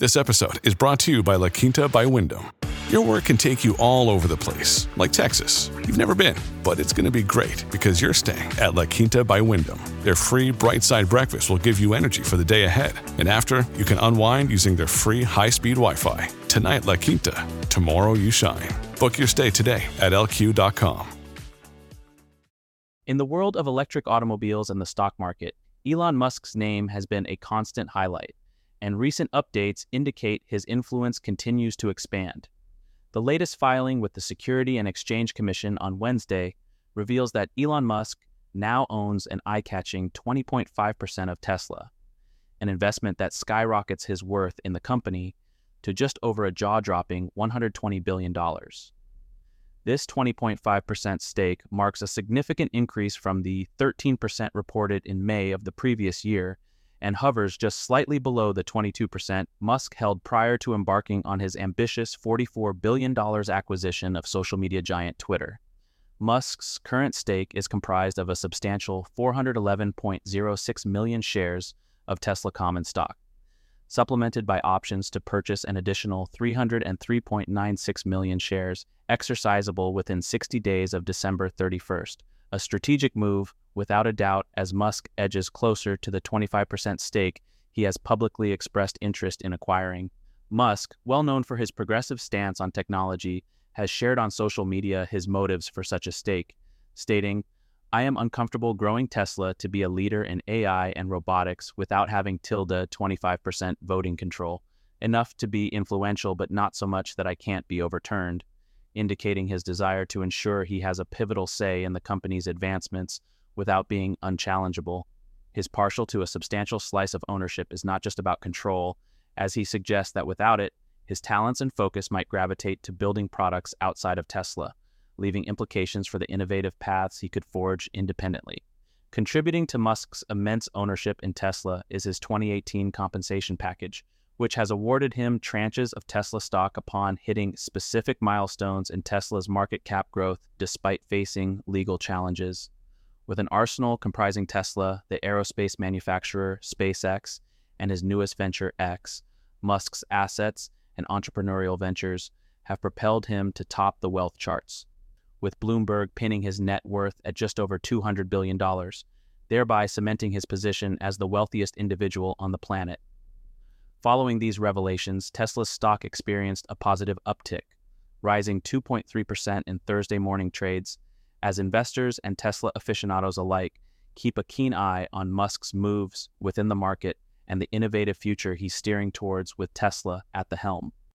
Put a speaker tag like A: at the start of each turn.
A: This episode is brought to you by La Quinta by Wyndham. Your work can take you all over the place, like Texas. You've never been, but it's going to be great because you're staying at La Quinta by Wyndham. Their free bright side breakfast will give you energy for the day ahead. And after, you can unwind using their free high speed Wi Fi. Tonight, La Quinta. Tomorrow, you shine. Book your stay today at lq.com.
B: In the world of electric automobiles and the stock market, Elon Musk's name has been a constant highlight and recent updates indicate his influence continues to expand. The latest filing with the Security and Exchange Commission on Wednesday reveals that Elon Musk now owns an eye catching 20.5% of Tesla, an investment that skyrockets his worth in the company to just over a jaw dropping $120 billion. This 20.5% stake marks a significant increase from the 13% reported in May of the previous year and hovers just slightly below the 22% Musk held prior to embarking on his ambitious $44 billion acquisition of social media giant Twitter. Musk's current stake is comprised of a substantial 411.06 million shares of Tesla common stock, supplemented by options to purchase an additional 303.96 million shares exercisable within 60 days of December 31st, a strategic move without a doubt as Musk edges closer to the 25% stake he has publicly expressed interest in acquiring. Musk, well known for his progressive stance on technology, has shared on social media his motives for such a stake, stating, I am uncomfortable growing Tesla to be a leader in AI and robotics without having tilde 25% voting control, enough to be influential but not so much that I can't be overturned, indicating his desire to ensure he has a pivotal say in the company's advancements without being unchallengeable. His partial to a substantial slice of ownership is not just about control, as he suggests that without it, his talents and focus might gravitate to building products outside of Tesla, leaving implications for the innovative paths he could forge independently. Contributing to Musk's immense ownership in Tesla is his 2018 compensation package, which has awarded him tranches of Tesla stock upon hitting specific milestones in Tesla's market cap growth despite facing legal challenges with an arsenal comprising Tesla, the aerospace manufacturer SpaceX, and his newest venture X, Musk's assets and entrepreneurial ventures have propelled him to top the wealth charts, with Bloomberg pinning his net worth at just over $200 billion, thereby cementing his position as the wealthiest individual on the planet. Following these revelations, Tesla's stock experienced a positive uptick, rising 2.3% in Thursday morning trades as investors and Tesla aficionados alike keep a keen eye on Musk's moves within the market and the innovative future he's steering towards with Tesla at the helm.